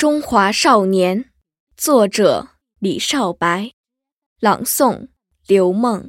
中华少年，作者李少白，朗诵刘梦。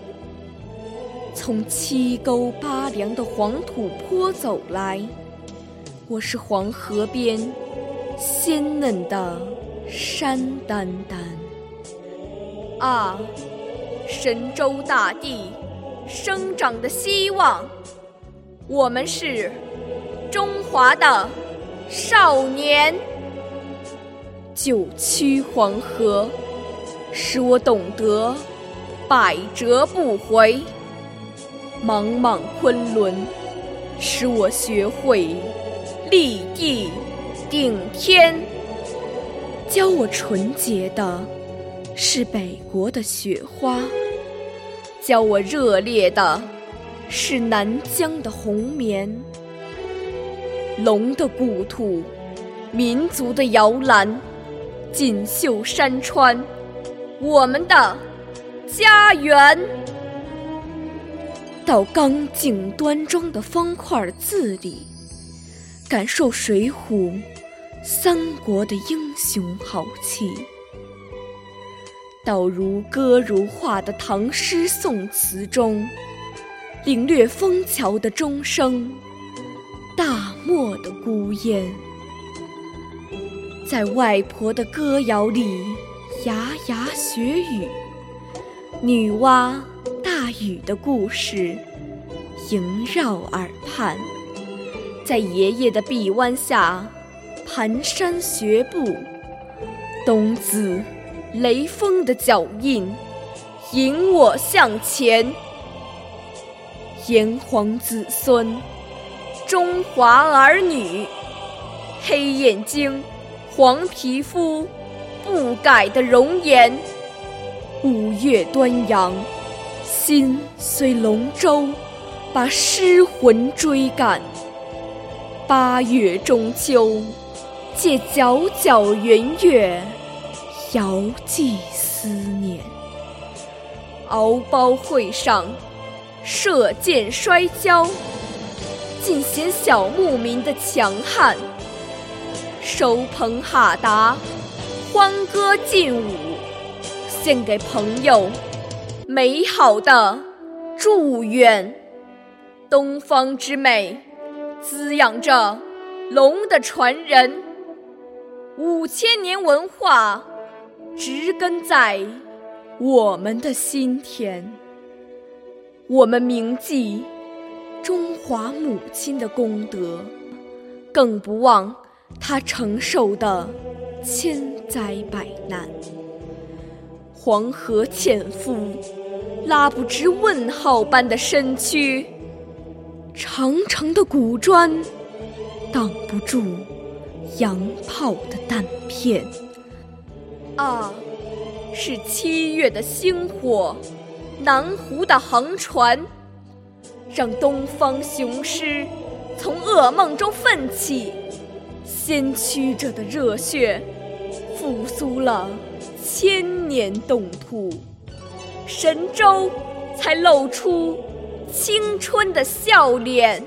从七沟八梁的黄土坡走来，我是黄河边鲜嫩的山丹丹。啊，神州大地生长的希望，我们是中华的少年。九曲黄河，使我懂得百折不回。茫茫昆仑，使我学会立地顶天。教我纯洁的是北国的雪花，教我热烈的是南疆的红棉。龙的故土，民族的摇篮，锦绣山川，我们的家园。到刚劲端庄的方块字里，感受《水浒》三国的英雄豪气；到如歌如画的唐诗宋词中，领略枫桥的钟声、大漠的孤烟；在外婆的歌谣里，牙牙学语，女娲。大禹的故事萦绕耳畔，在爷爷的臂弯下蹒跚学步，冬子雷锋的脚印引我向前。炎黄子孙，中华儿女，黑眼睛，黄皮肤，不改的容颜。五岳端阳。心随龙舟，把诗魂追赶。八月中秋，借皎皎圆月，遥寄思念。敖包会上，射箭摔跤，尽显小牧民的强悍。收棚哈达，欢歌劲舞，献给朋友。美好的祝愿，东方之美滋养着龙的传人，五千年文化植根在我们的心田。我们铭记中华母亲的功德，更不忘她承受的千灾百难。黄河潜伏。拉不直问号般的身躯，长长的古砖挡不住洋炮的弹片。啊，是七月的星火，南湖的航船，让东方雄狮从噩梦中奋起，先驱者的热血复苏了千年冻土。神州才露出青春的笑脸。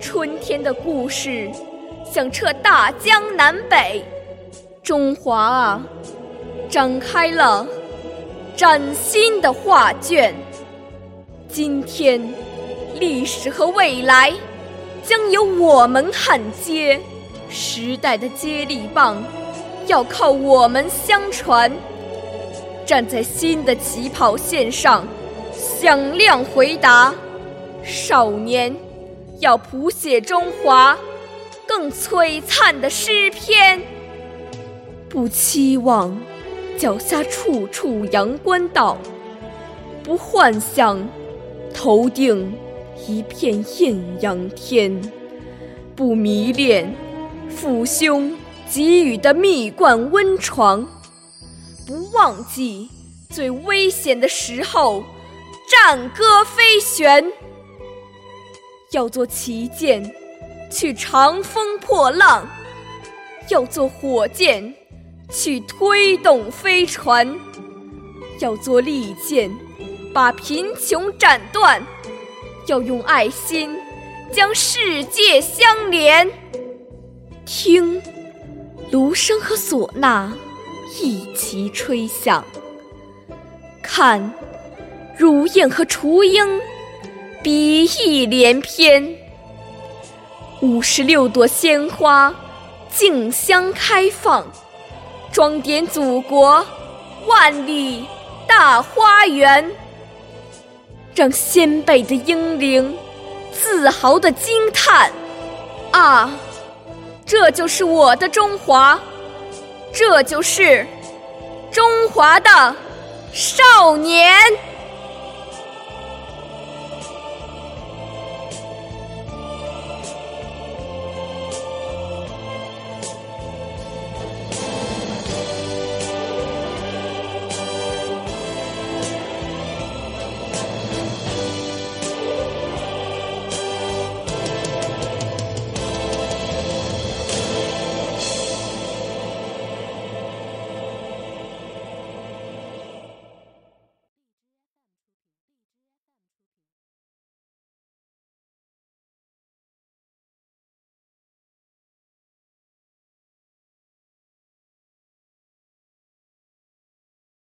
春天的故事响彻大江南北，中华啊，展开了崭新的画卷。今天，历史和未来将由我们焊接，时代的接力棒要靠我们相传。站在新的起跑线上，响亮回答：少年，要谱写中华更璀璨的诗篇。不期望脚下处处阳关道，不幻想头顶一片艳阳天，不迷恋父兄给予的蜜罐温床，不忘记最危险的时候战歌飞旋。要做旗舰，去长风破浪；要做火箭。去推动飞船，要做利剑，把贫穷斩断；要用爱心将世界相连。听，芦笙和唢呐一齐吹响；看，乳燕和雏鹰比翼连翩。五十六朵鲜花竞相开放。装点祖国万里大花园，让先辈的英灵自豪地惊叹：啊，这就是我的中华，这就是中华的少年。